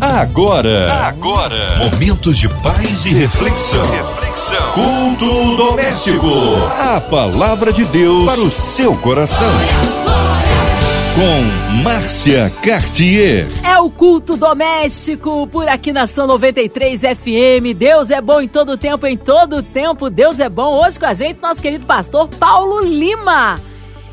Agora, agora, momentos de paz e reflexão. Reflexão. Culto doméstico. A palavra de Deus para o seu coração. Com Márcia Cartier. É o culto doméstico por aqui na São 93 FM. Deus é bom em todo tempo, em todo tempo. Deus é bom. Hoje com a gente, nosso querido pastor Paulo Lima.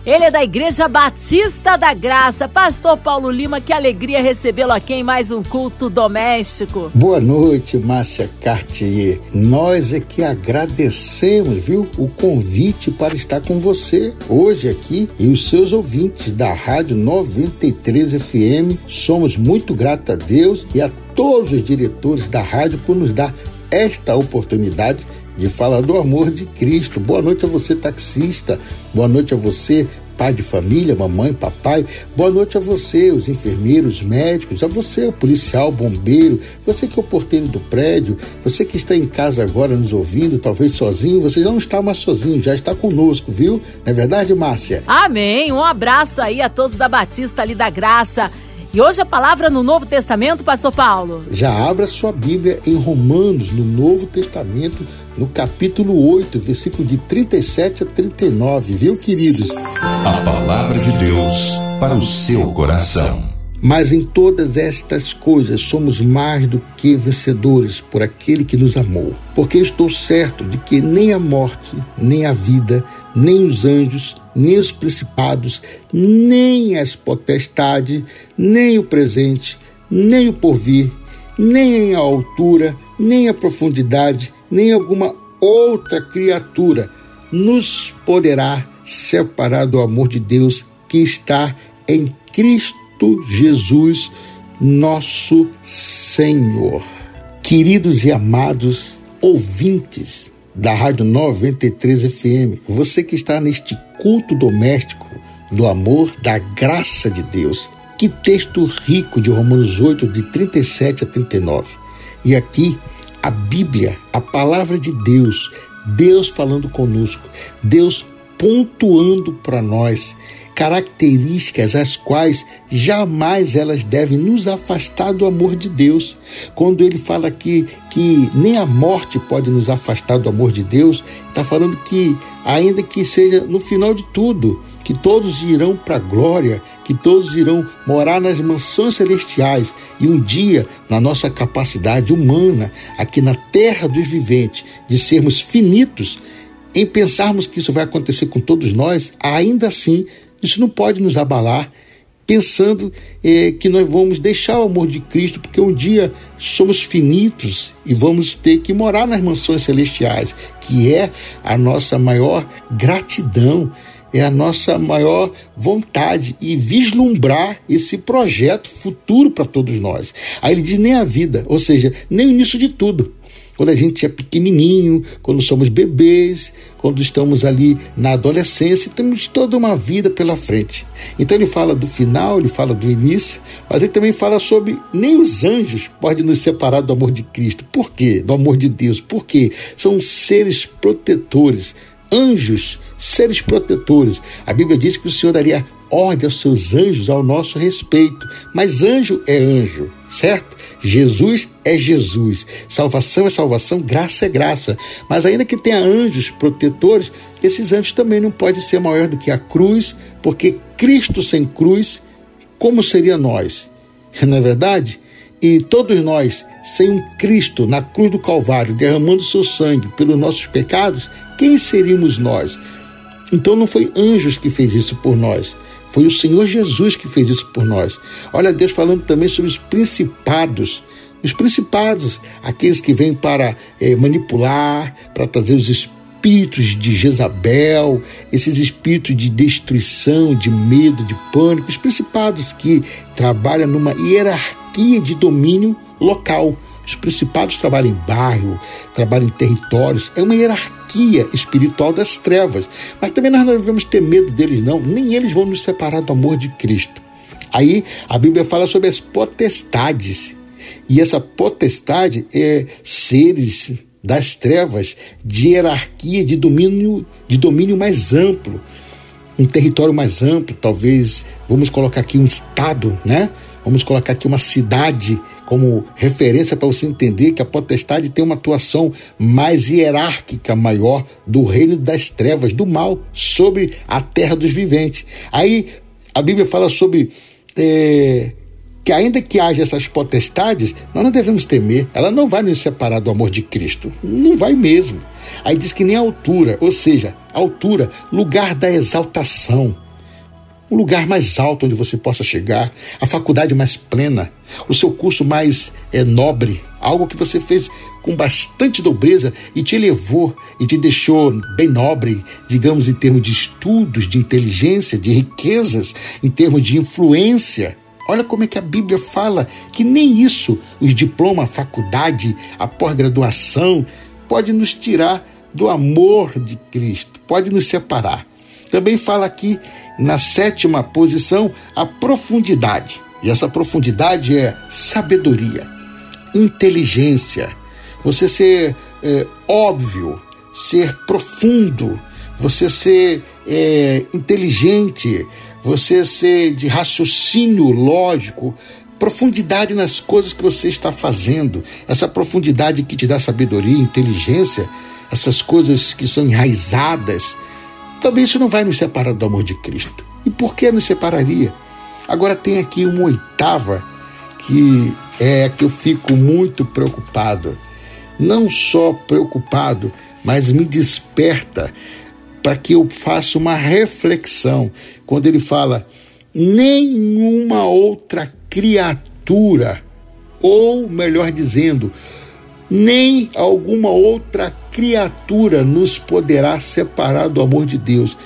Ele é da Igreja Batista da Graça. Pastor Paulo Lima, que alegria recebê-lo aqui em mais um culto doméstico. Boa noite, Márcia Cartier. Nós é que agradecemos, viu, o convite para estar com você hoje aqui e os seus ouvintes da Rádio 93 FM. Somos muito gratos a Deus e a todos os diretores da rádio por nos dar esta oportunidade de falar do amor de Cristo. Boa noite a você, taxista. Boa noite a você, pai de família, mamãe, papai. Boa noite a você, os enfermeiros, médicos, a você, o policial, bombeiro, você que é o porteiro do prédio, você que está em casa agora nos ouvindo, talvez sozinho, você já não está mais sozinho, já está conosco, viu? Não é verdade, Márcia? Amém. Um abraço aí a todos da Batista ali da Graça. E hoje a palavra no Novo Testamento, Pastor Paulo. Já abra sua Bíblia em Romanos, no Novo Testamento, no capítulo 8, versículo de 37 a 39, viu, queridos? A palavra de Deus para o seu coração. Mas em todas estas coisas somos mais do que vencedores por aquele que nos amou. Porque estou certo de que nem a morte, nem a vida, nem os anjos, nem os principados, nem as potestades, nem o presente, nem o porvir, nem a altura, nem a profundidade, nem alguma outra criatura nos poderá separar do amor de Deus que está em Cristo Jesus, nosso Senhor. Queridos e amados ouvintes da Rádio 93 FM, você que está neste culto doméstico do amor, da graça de Deus. Que texto rico de Romanos 8, de 37 a 39. E aqui a Bíblia, a palavra de Deus, Deus falando conosco, Deus pontuando para nós características as quais jamais elas devem nos afastar do amor de Deus. Quando ele fala aqui que nem a morte pode nos afastar do amor de Deus, está falando que, ainda que seja no final de tudo, que todos irão para a glória, que todos irão morar nas mansões celestiais e um dia, na nossa capacidade humana, aqui na terra dos viventes, de sermos finitos, em pensarmos que isso vai acontecer com todos nós, ainda assim, isso não pode nos abalar, pensando eh, que nós vamos deixar o amor de Cristo, porque um dia somos finitos e vamos ter que morar nas mansões celestiais, que é a nossa maior gratidão é a nossa maior vontade e vislumbrar esse projeto futuro para todos nós. Aí ele diz nem a vida, ou seja, nem o início de tudo. Quando a gente é pequenininho, quando somos bebês, quando estamos ali na adolescência, temos toda uma vida pela frente. Então ele fala do final, ele fala do início, mas ele também fala sobre nem os anjos podem nos separar do amor de Cristo. Por quê? Do amor de Deus. Por quê? São seres protetores, anjos seres protetores. A Bíblia diz que o Senhor daria ordem aos seus anjos ao nosso respeito. Mas anjo é anjo, certo? Jesus é Jesus. Salvação é salvação, graça é graça. Mas ainda que tenha anjos protetores, esses anjos também não podem ser maior do que a cruz, porque Cristo sem cruz, como seria nós? Não é verdade? E todos nós, sem um Cristo na cruz do Calvário, derramando seu sangue pelos nossos pecados, quem seríamos nós? Então não foi anjos que fez isso por nós, foi o Senhor Jesus que fez isso por nós. Olha Deus falando também sobre os principados. Os principados, aqueles que vêm para é, manipular, para trazer os espíritos de Jezabel, esses espíritos de destruição, de medo, de pânico, os principados que trabalham numa hierarquia de domínio local. Os principados trabalham em bairro, trabalham em territórios, é uma hierarquia espiritual das trevas. Mas também nós não devemos ter medo deles, não. Nem eles vão nos separar do amor de Cristo. Aí a Bíblia fala sobre as potestades. E essa potestade é seres das trevas de hierarquia, de domínio, de domínio mais amplo, um território mais amplo, talvez vamos colocar aqui um estado, né? vamos colocar aqui uma cidade como referência para você entender que a potestade tem uma atuação mais hierárquica, maior do reino das trevas, do mal, sobre a terra dos viventes. Aí a Bíblia fala sobre é, que ainda que haja essas potestades, nós não devemos temer. Ela não vai nos separar do amor de Cristo. Não vai mesmo. Aí diz que nem a altura, ou seja, altura, lugar da exaltação um lugar mais alto onde você possa chegar, a faculdade mais plena, o seu curso mais é, nobre, algo que você fez com bastante nobreza e te elevou e te deixou bem nobre, digamos, em termos de estudos, de inteligência, de riquezas, em termos de influência. Olha como é que a Bíblia fala que nem isso, os diplomas, a faculdade, a pós-graduação, pode nos tirar do amor de Cristo, pode nos separar. Também fala aqui na sétima posição, a profundidade. E essa profundidade é sabedoria, inteligência, você ser é, óbvio, ser profundo, você ser é, inteligente, você ser de raciocínio lógico, profundidade nas coisas que você está fazendo, essa profundidade que te dá sabedoria, inteligência, essas coisas que são enraizadas também isso não vai nos separar do amor de Cristo. E por que nos separaria? Agora tem aqui uma oitava que é que eu fico muito preocupado. Não só preocupado, mas me desperta para que eu faça uma reflexão. Quando ele fala, nenhuma outra criatura, ou melhor dizendo, nem alguma outra criatura nos poderá separar do amor de Deus.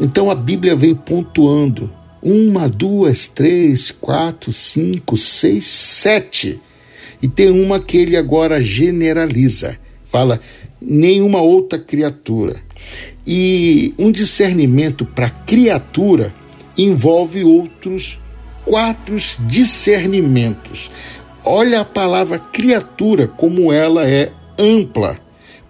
Então a Bíblia vem pontuando: uma, duas, três, quatro, cinco, seis, sete. E tem uma que ele agora generaliza. Fala, nenhuma outra criatura. E um discernimento para criatura envolve outros quatro discernimentos. Olha a palavra criatura, como ela é ampla,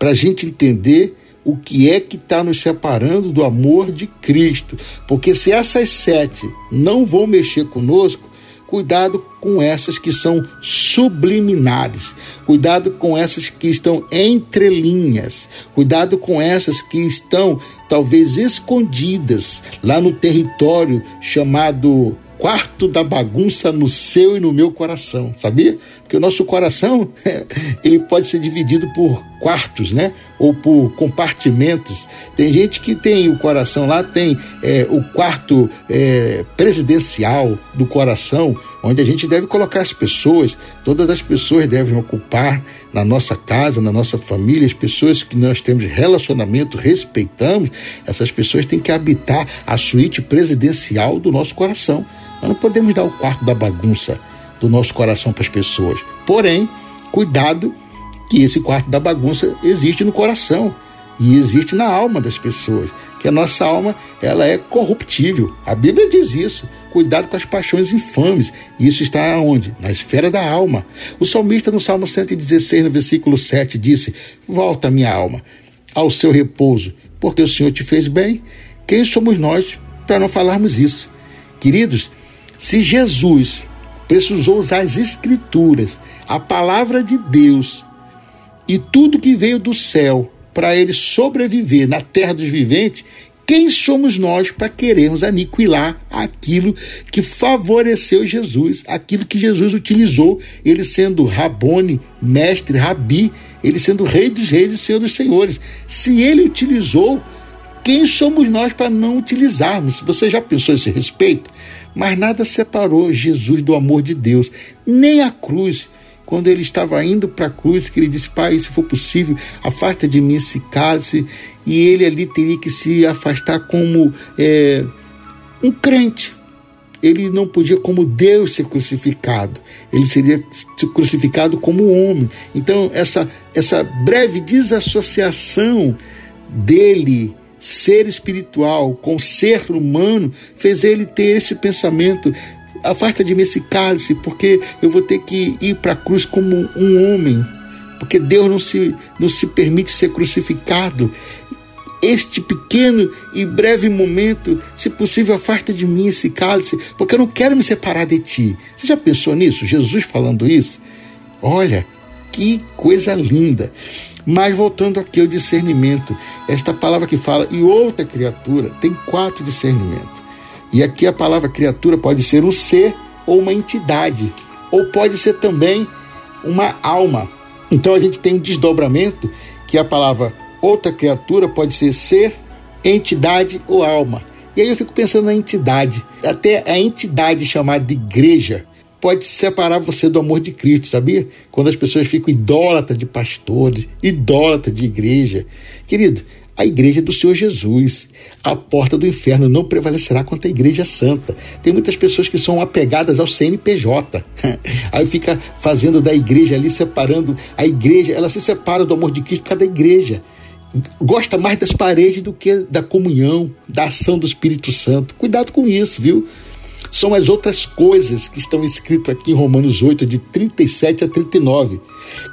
para a gente entender o que é que está nos separando do amor de Cristo. Porque se essas sete não vão mexer conosco, cuidado com essas que são subliminares, cuidado com essas que estão entre linhas, cuidado com essas que estão talvez escondidas lá no território chamado quarto da bagunça no seu e no meu coração, sabia? Porque o nosso coração, ele pode ser dividido por quartos, né? Ou por compartimentos. Tem gente que tem o coração lá, tem é, o quarto é, presidencial do coração, onde a gente deve colocar as pessoas, todas as pessoas devem ocupar na nossa casa, na nossa família, as pessoas que nós temos relacionamento, respeitamos, essas pessoas têm que habitar a suíte presidencial do nosso coração. Nós não podemos dar o quarto da bagunça do nosso coração para as pessoas. Porém, cuidado que esse quarto da bagunça existe no coração e existe na alma das pessoas, que a nossa alma ela é corruptível. A Bíblia diz isso. Cuidado com as paixões infames. Isso está onde? Na esfera da alma. O salmista no Salmo 116, no versículo 7, disse: Volta, minha alma, ao seu repouso, porque o Senhor te fez bem. Quem somos nós para não falarmos isso? Queridos, se Jesus precisou usar as Escrituras, a palavra de Deus e tudo que veio do céu para ele sobreviver na terra dos viventes, quem somos nós para querermos aniquilar aquilo que favoreceu Jesus, aquilo que Jesus utilizou, ele sendo Rabone, mestre, rabi, ele sendo rei dos reis e senhor dos senhores. Se ele utilizou, quem somos nós para não utilizarmos? Você já pensou esse respeito? Mas nada separou Jesus do amor de Deus, nem a cruz. Quando ele estava indo para a cruz, que ele disse: Pai, se for possível, afasta de mim esse cálice. E ele ali teria que se afastar como é, um crente. Ele não podia, como Deus, ser crucificado. Ele seria crucificado como homem. Então, essa, essa breve desassociação dele ser espiritual com ser humano fez ele ter esse pensamento. Afasta de mim esse cálice, porque eu vou ter que ir para a cruz como um homem, porque Deus não se, não se permite ser crucificado. este pequeno e breve momento, se possível, afasta de mim esse cálice, porque eu não quero me separar de ti. Você já pensou nisso? Jesus falando isso? Olha, que coisa linda. Mas voltando aqui ao discernimento, esta palavra que fala e outra criatura tem quatro discernimentos. E aqui a palavra criatura pode ser um ser ou uma entidade, ou pode ser também uma alma. Então a gente tem um desdobramento que a palavra outra criatura pode ser ser, entidade ou alma. E aí eu fico pensando na entidade. Até a entidade chamada de igreja pode separar você do amor de Cristo, sabia? Quando as pessoas ficam idólatras de pastores, idólatras de igreja. Querido, a igreja do Senhor Jesus. A porta do inferno não prevalecerá contra a igreja santa. Tem muitas pessoas que são apegadas ao CNPJ. Aí fica fazendo da igreja ali, separando a igreja. Ela se separa do amor de Cristo por causa da igreja. Gosta mais das paredes do que da comunhão, da ação do Espírito Santo. Cuidado com isso, viu? são as outras coisas que estão escritas aqui em Romanos 8, de 37 a 39.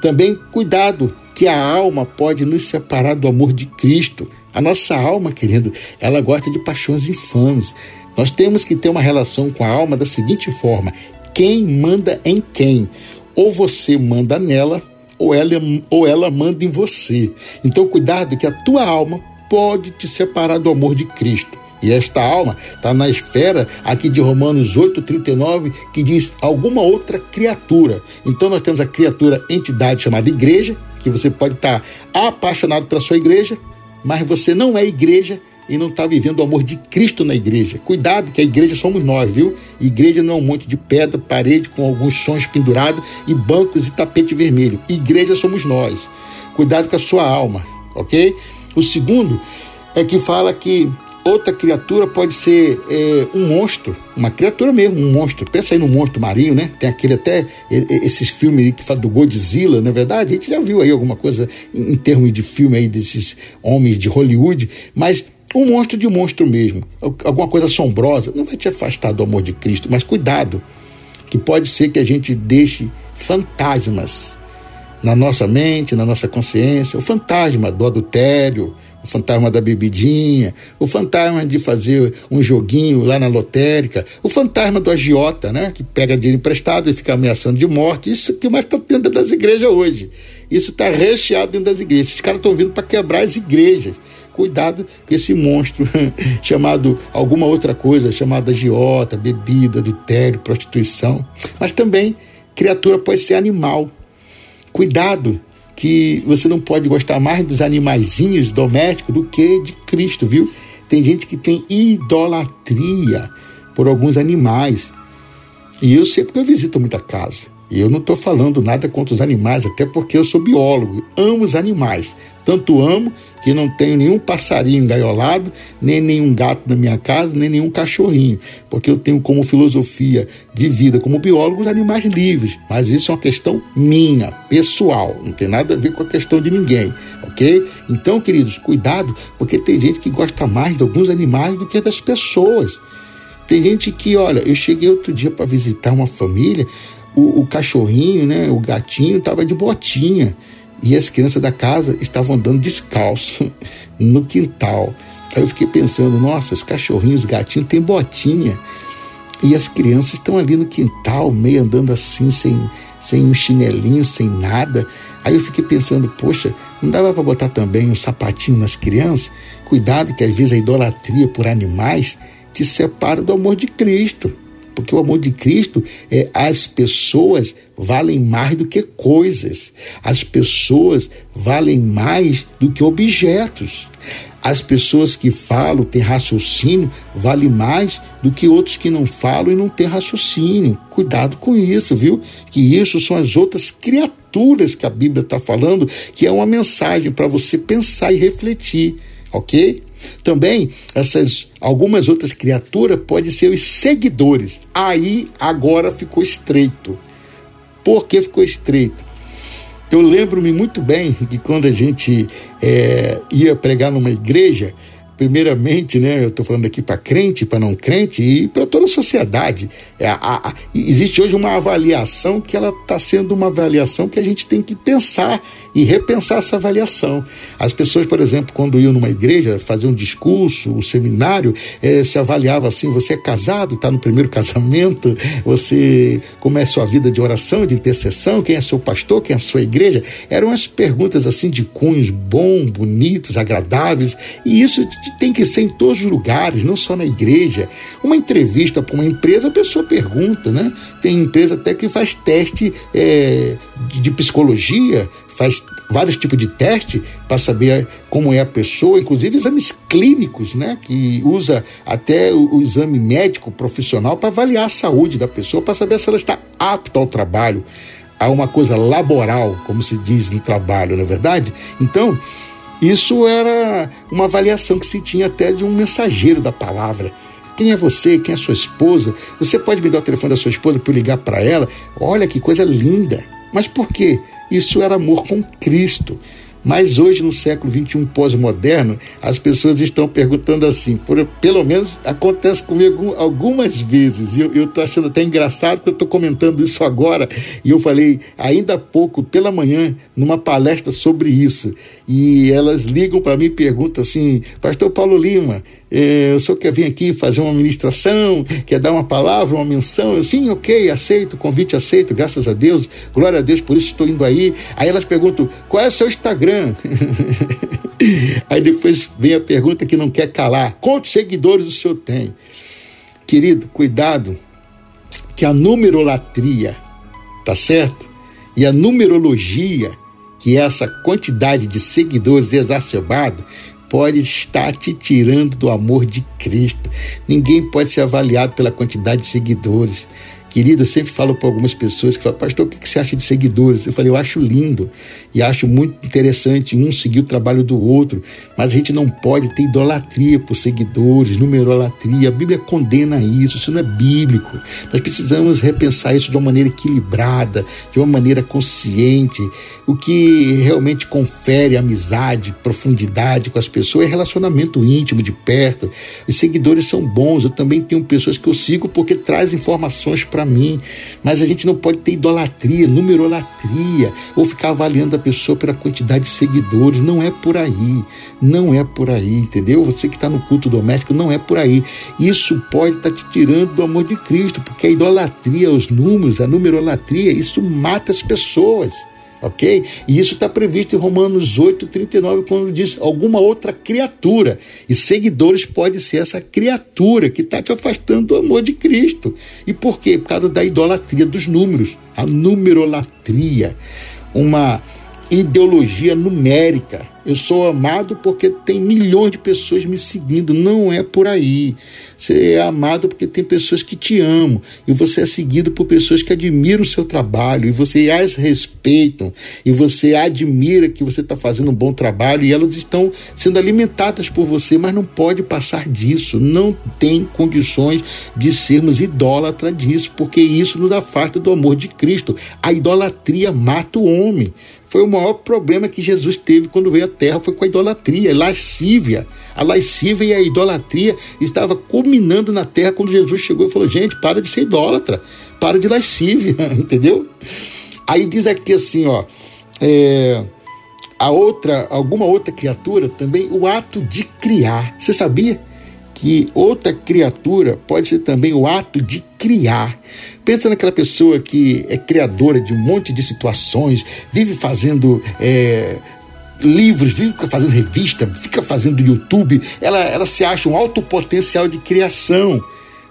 Também cuidado, que a alma pode nos separar do amor de Cristo. A nossa alma, querido, ela gosta de paixões infames. Nós temos que ter uma relação com a alma da seguinte forma: quem manda em quem? Ou você manda nela, ou ela, ou ela manda em você. Então, cuidado, que a tua alma pode te separar do amor de Cristo. E esta alma está na esfera aqui de Romanos 8,39, que diz alguma outra criatura. Então nós temos a criatura entidade chamada igreja, que você pode estar apaixonado pela sua igreja, mas você não é igreja e não está vivendo o amor de Cristo na igreja. Cuidado, que a igreja somos nós, viu? Igreja não é um monte de pedra, parede com alguns sons pendurados e bancos e tapete vermelho. Igreja somos nós. Cuidado com a sua alma, ok? O segundo é que fala que Outra criatura pode ser é, um monstro, uma criatura mesmo, um monstro. Pensa aí no monstro marinho, né? Tem aquele até, esses filmes que falam do Godzilla, não é verdade? A gente já viu aí alguma coisa em, em termos de filme aí desses homens de Hollywood, mas um monstro de monstro mesmo, alguma coisa assombrosa, não vai te afastar do amor de Cristo, mas cuidado, que pode ser que a gente deixe fantasmas na nossa mente, na nossa consciência, o fantasma do adultério, o fantasma da bebidinha, o fantasma de fazer um joguinho lá na lotérica, o fantasma do agiota, né, que pega dinheiro emprestado e fica ameaçando de morte. Isso que mais está dentro das igrejas hoje. Isso está recheado dentro das igrejas. Esses caras estão vindo para quebrar as igrejas. Cuidado com esse monstro chamado alguma outra coisa, chamada agiota, bebida, adultério, prostituição. Mas também criatura pode ser animal. Cuidado que você não pode gostar mais dos animaizinhos domésticos do que de Cristo, viu? Tem gente que tem idolatria por alguns animais. E eu sei porque eu visito muita casa. E eu não estou falando nada contra os animais, até porque eu sou biólogo, amo os animais. Tanto amo que não tenho nenhum passarinho engaiolado, nem nenhum gato na minha casa, nem nenhum cachorrinho, porque eu tenho como filosofia de vida, como biólogo, os animais livres. Mas isso é uma questão minha, pessoal, não tem nada a ver com a questão de ninguém, ok? Então, queridos, cuidado, porque tem gente que gosta mais de alguns animais do que das pessoas. Tem gente que, olha, eu cheguei outro dia para visitar uma família, o, o cachorrinho, né, o gatinho, estava de botinha e as crianças da casa estavam andando descalço no quintal. Aí eu fiquei pensando, nossa, os cachorrinhos, os gatinhos têm botinha. E as crianças estão ali no quintal, meio andando assim, sem, sem um chinelinho, sem nada. Aí eu fiquei pensando, poxa, não dava para botar também um sapatinho nas crianças? Cuidado que às vezes a idolatria por animais te separa do amor de Cristo. Porque o amor de Cristo é as pessoas valem mais do que coisas. As pessoas valem mais do que objetos. As pessoas que falam, têm raciocínio, valem mais do que outros que não falam e não têm raciocínio. Cuidado com isso, viu? Que isso são as outras criaturas que a Bíblia está falando, que é uma mensagem para você pensar e refletir, ok? Também essas algumas outras criaturas podem ser os seguidores. Aí agora ficou estreito. Por que ficou estreito? Eu lembro-me muito bem que quando a gente é, ia pregar numa igreja, primeiramente, né, eu estou falando aqui para crente, para não crente e para toda a sociedade. É, a, a, existe hoje uma avaliação que ela está sendo uma avaliação que a gente tem que pensar e repensar essa avaliação. As pessoas, por exemplo, quando iam numa igreja fazer um discurso, um seminário, eh, se avaliava assim: você é casado, está no primeiro casamento, você como é a sua vida de oração, de intercessão, quem é seu pastor, quem é a sua igreja. Eram as perguntas assim de cunhos bons, bonitos, agradáveis, e isso tem que ser em todos os lugares, não só na igreja. Uma entrevista para uma empresa, a pessoa pergunta, né? Tem empresa até que faz teste é, de psicologia, faz vários tipos de teste para saber como é a pessoa, inclusive exames clínicos, né? Que usa até o, o exame médico profissional para avaliar a saúde da pessoa, para saber se ela está apta ao trabalho, a uma coisa laboral, como se diz no trabalho, não é verdade? Então, isso era uma avaliação que se tinha até de um mensageiro da palavra. Quem é você? Quem é sua esposa? Você pode me dar o telefone da sua esposa para eu ligar para ela? Olha que coisa linda. Mas por quê? Isso era amor com Cristo. Mas hoje, no século XXI pós-moderno, as pessoas estão perguntando assim, por, pelo menos acontece comigo algumas vezes, e eu estou achando até engraçado que eu estou comentando isso agora, e eu falei ainda há pouco, pela manhã, numa palestra sobre isso, e elas ligam para mim e perguntam assim, pastor Paulo Lima, eh, o senhor quer vir aqui fazer uma ministração, quer dar uma palavra, uma menção? Eu, sim, ok, aceito, convite aceito, graças a Deus, glória a Deus, por isso estou indo aí. Aí elas perguntam, qual é o seu Instagram? Instagram. Aí depois vem a pergunta que não quer calar: quantos seguidores o senhor tem? Querido, cuidado, que a numerolatria, tá certo? E a numerologia, que é essa quantidade de seguidores exacerbado, pode estar te tirando do amor de Cristo. Ninguém pode ser avaliado pela quantidade de seguidores. Querido, eu sempre falo para algumas pessoas que falam, pastor, o que você acha de seguidores? Eu falei, eu acho lindo e acho muito interessante um seguir o trabalho do outro, mas a gente não pode ter idolatria por seguidores, numerolatria. A Bíblia condena isso, isso não é bíblico. Nós precisamos repensar isso de uma maneira equilibrada, de uma maneira consciente. O que realmente confere amizade, profundidade com as pessoas é relacionamento íntimo, de perto. Os seguidores são bons, eu também tenho pessoas que eu sigo porque traz informações para para mim. Mas a gente não pode ter idolatria, numerolatria, ou ficar avaliando a pessoa pela quantidade de seguidores. Não é por aí. Não é por aí, entendeu? Você que está no culto doméstico, não é por aí. Isso pode estar tá te tirando do amor de Cristo, porque a idolatria, os números, a numerolatria, isso mata as pessoas ok? E isso está previsto em Romanos 8, 39, quando diz alguma outra criatura. E seguidores pode ser essa criatura que está te afastando do amor de Cristo. E por quê? Por causa da idolatria dos números, a numerolatria, uma ideologia numérica. Eu sou amado porque tem milhões de pessoas me seguindo. Não é por aí. Você é amado porque tem pessoas que te amam. E você é seguido por pessoas que admiram o seu trabalho. E você as respeitam. E você admira que você está fazendo um bom trabalho. E elas estão sendo alimentadas por você. Mas não pode passar disso. Não tem condições de sermos idólatras disso. Porque isso nos afasta do amor de Cristo. A idolatria mata o homem. Foi o maior problema que Jesus teve quando veio à Terra, foi com a idolatria, a lascívia. A lascívia e a idolatria estava culminando na Terra quando Jesus chegou e falou: gente, para de ser idólatra, para de lascívia, entendeu? Aí diz aqui assim, ó, é, a outra, alguma outra criatura também, o ato de criar. Você sabia que outra criatura pode ser também o ato de criar? Pensa naquela pessoa que é criadora de um monte de situações, vive fazendo é, livros, vive fazendo revista, fica fazendo YouTube. Ela, ela se acha um alto potencial de criação,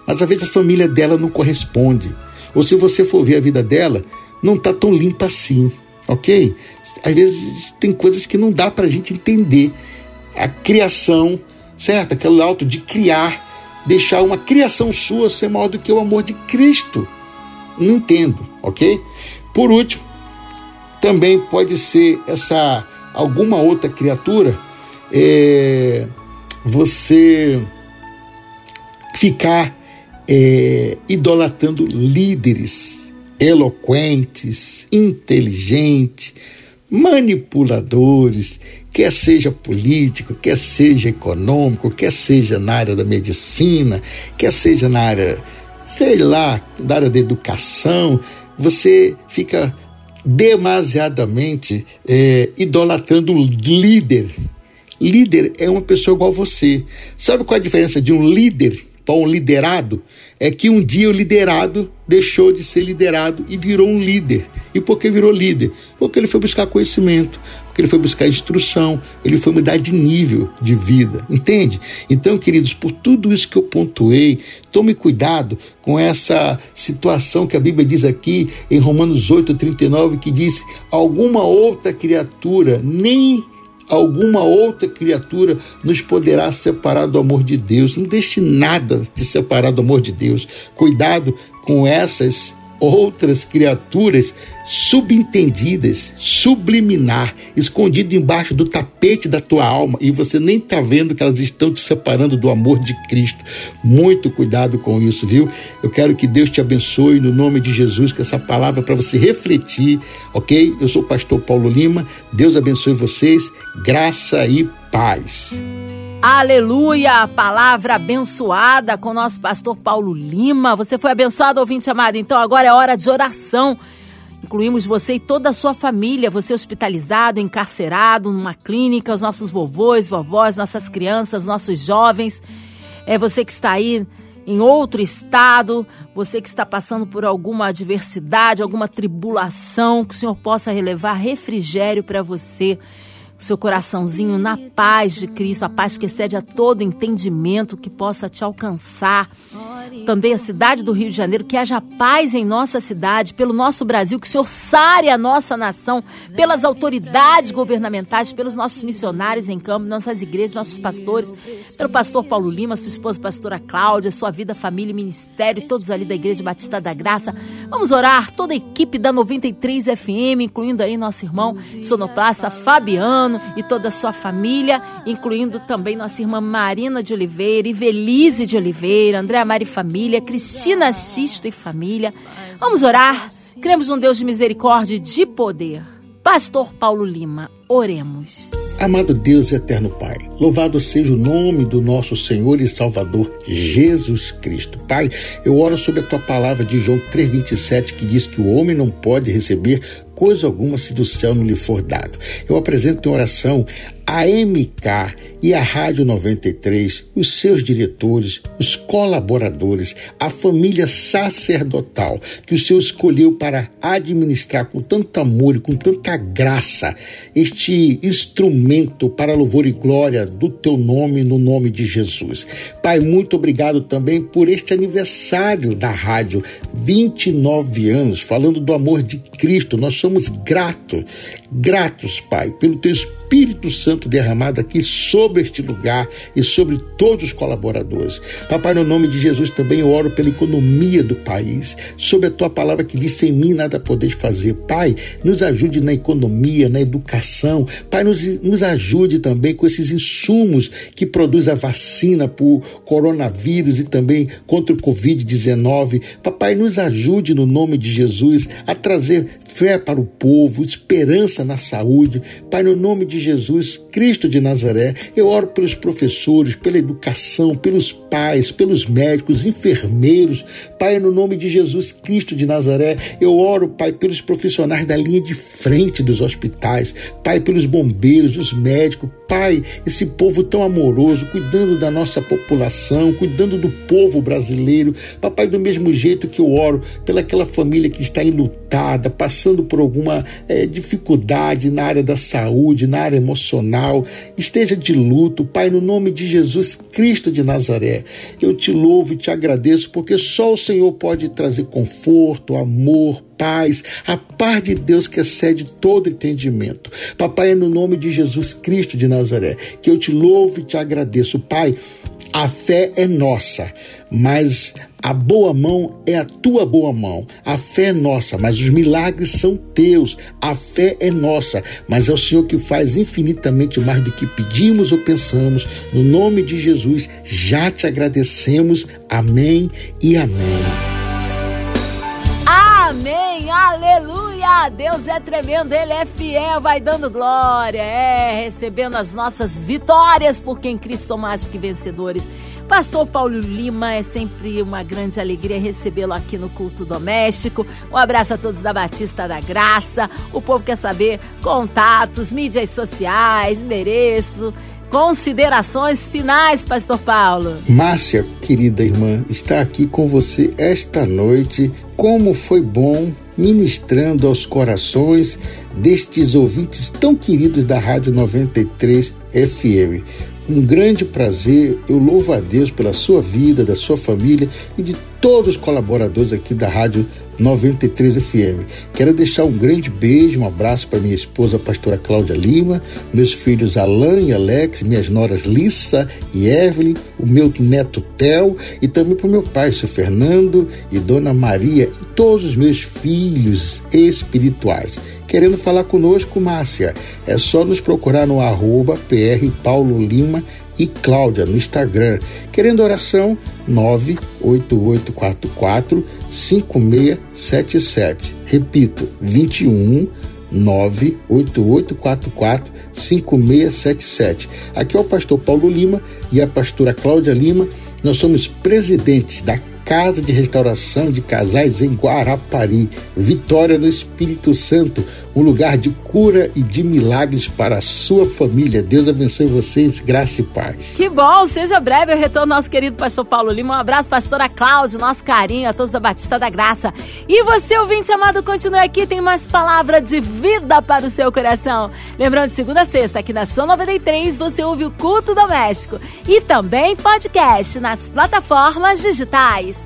mas às vezes a família dela não corresponde. Ou se você for ver a vida dela, não está tão limpa assim, ok? Às vezes tem coisas que não dá para a gente entender. A criação, certo? Aquele alto de criar, deixar uma criação sua ser maior do que o amor de Cristo. Não entendo, ok? Por último, também pode ser essa alguma outra criatura, é, você ficar é, idolatrando líderes eloquentes, inteligentes, manipuladores, quer seja político, quer seja econômico, quer seja na área da medicina, quer seja na área, sei lá, da área da educação, você fica demasiadamente é, idolatrando o líder. Líder é uma pessoa igual você. Sabe qual é a diferença de um líder para um liderado? É que um dia o liderado deixou de ser liderado e virou um líder. E por que virou líder? Porque ele foi buscar conhecimento, porque ele foi buscar instrução, ele foi mudar de nível de vida, entende? Então, queridos, por tudo isso que eu pontuei, tome cuidado com essa situação que a Bíblia diz aqui em Romanos 8, 39, que diz: alguma outra criatura nem alguma outra criatura nos poderá separar do amor de Deus. Não deixe nada te separar do amor de Deus. Cuidado com essas outras criaturas subentendidas, subliminar, escondido embaixo do tapete da tua alma e você nem está vendo que elas estão te separando do amor de Cristo. Muito cuidado com isso, viu? Eu quero que Deus te abençoe no nome de Jesus com essa palavra para você refletir, ok? Eu sou o pastor Paulo Lima. Deus abençoe vocês. Graça e paz. Aleluia! Palavra abençoada com nosso pastor Paulo Lima. Você foi abençoado, ouvinte amado? Então agora é hora de oração. Incluímos você e toda a sua família, você hospitalizado, encarcerado numa clínica, os nossos vovôs, vovós, nossas crianças, nossos jovens. É você que está aí em outro estado, você que está passando por alguma adversidade, alguma tribulação, que o Senhor possa relevar refrigério para você seu coraçãozinho na paz de Cristo, a paz que excede a todo entendimento que possa te alcançar também a cidade do Rio de Janeiro, que haja paz em nossa cidade, pelo nosso Brasil, que o Senhor sare a nossa nação, pelas autoridades governamentais, pelos nossos missionários em campo, nossas igrejas, nossos pastores, pelo pastor Paulo Lima, sua esposa pastora Cláudia, sua vida, família ministério, todos ali da Igreja Batista da Graça. Vamos orar, toda a equipe da 93 FM, incluindo aí nosso irmão sonoplasta Fabiano e toda a sua família, incluindo também nossa irmã Marina de Oliveira, Ivelise de Oliveira, André Mari família, Cristina Sisto e família. Vamos orar. Cremos num Deus de misericórdia e de poder. Pastor Paulo Lima, oremos. Amado Deus eterno Pai, louvado seja o nome do nosso Senhor e Salvador Jesus Cristo. Pai, eu oro sobre a tua palavra de João 3,27 que diz que o homem não pode receber coisa alguma se do céu não lhe for dado. Eu apresento em oração a MK e a Rádio 93, os seus diretores, os colaboradores, a família sacerdotal que o Senhor escolheu para administrar com tanto amor e com tanta graça este instrumento para louvor e glória do teu nome, no nome de Jesus. Pai, muito obrigado também por este aniversário da rádio, 29 anos, falando do amor de Cristo. Nós somos gratos, gratos, Pai, pelo teu Espírito Santo derramado aqui sobre este lugar e sobre todos os colaboradores. Papai, no nome de Jesus também eu oro pela economia do país, sobre a tua palavra que diz: sem mim nada podeis fazer. Pai, nos ajude na economia, na educação. Pai, nos, nos ajude também com esses insumos que produz a vacina por coronavírus e também contra o Covid-19. Papai, nos ajude no nome de Jesus a trazer fé para o povo, esperança na saúde. Pai, no nome de Jesus, Cristo de Nazaré, eu oro pelos professores, pela educação, pelos pais, pelos médicos, enfermeiros. Pai, no nome de Jesus Cristo de Nazaré, eu oro, Pai, pelos profissionais da linha de frente dos hospitais, Pai, pelos bombeiros, os médicos, Pai, esse povo tão amoroso, cuidando da nossa população, cuidando do povo brasileiro. Papai, do mesmo jeito que eu oro pelaquela família que está enlutada, passando por alguma é, dificuldade na área da saúde, na área emocional, esteja de luto, Pai, no nome de Jesus Cristo de Nazaré. Eu te louvo e te agradeço porque só o Senhor pode trazer conforto, amor, paz, a paz de Deus que excede todo entendimento. Papai, é no nome de Jesus Cristo de Nazaré que eu te louvo e te agradeço. Pai, a fé é nossa, mas a boa mão é a tua boa mão. A fé é nossa, mas os milagres são teus. A fé é nossa, mas é o Senhor que faz infinitamente mais do que pedimos ou pensamos. No nome de Jesus, já te agradecemos. Amém e amém. Amém, aleluia! Deus é tremendo, Ele é fiel, vai dando glória, é, recebendo as nossas vitórias, porque em Cristo são mais que vencedores. Pastor Paulo Lima, é sempre uma grande alegria recebê-lo aqui no Culto Doméstico. Um abraço a todos da Batista da Graça. O povo quer saber contatos, mídias sociais, endereço. Considerações finais, Pastor Paulo. Márcia, querida irmã, está aqui com você esta noite. Como foi bom ministrando aos corações destes ouvintes tão queridos da Rádio 93 FM. Um grande prazer, eu louvo a Deus pela sua vida, da sua família e de todos os colaboradores aqui da Rádio 93 FM. Quero deixar um grande beijo, um abraço para minha esposa, a pastora Cláudia Lima, meus filhos Alan e Alex, minhas noras Lissa e Evelyn, o meu neto Theo e também para o meu pai, seu Fernando e Dona Maria e todos os meus filhos espirituais. Querendo falar conosco, Márcia, é só nos procurar no arroba PR Paulo Lima e Cláudia no Instagram. Querendo oração, 98844 5677. Repito, 21 98844 5677. Aqui é o pastor Paulo Lima e a pastora Cláudia Lima. Nós somos presidentes da Casa de Restauração de Casais em Guarapari. Vitória no Espírito Santo, um lugar de cura e de milagres para a sua família. Deus abençoe vocês, graça e paz. Que bom, seja breve o retorno nosso querido pastor Paulo Lima. Um abraço, pastora Cláudia, nosso carinho a todos da Batista da Graça. E você, ouvinte amado, continue aqui, tem mais palavra de vida para o seu coração. Lembrando, segunda a sexta, aqui na São 93, você ouve o Culto Doméstico e também podcast nas plataformas digitais.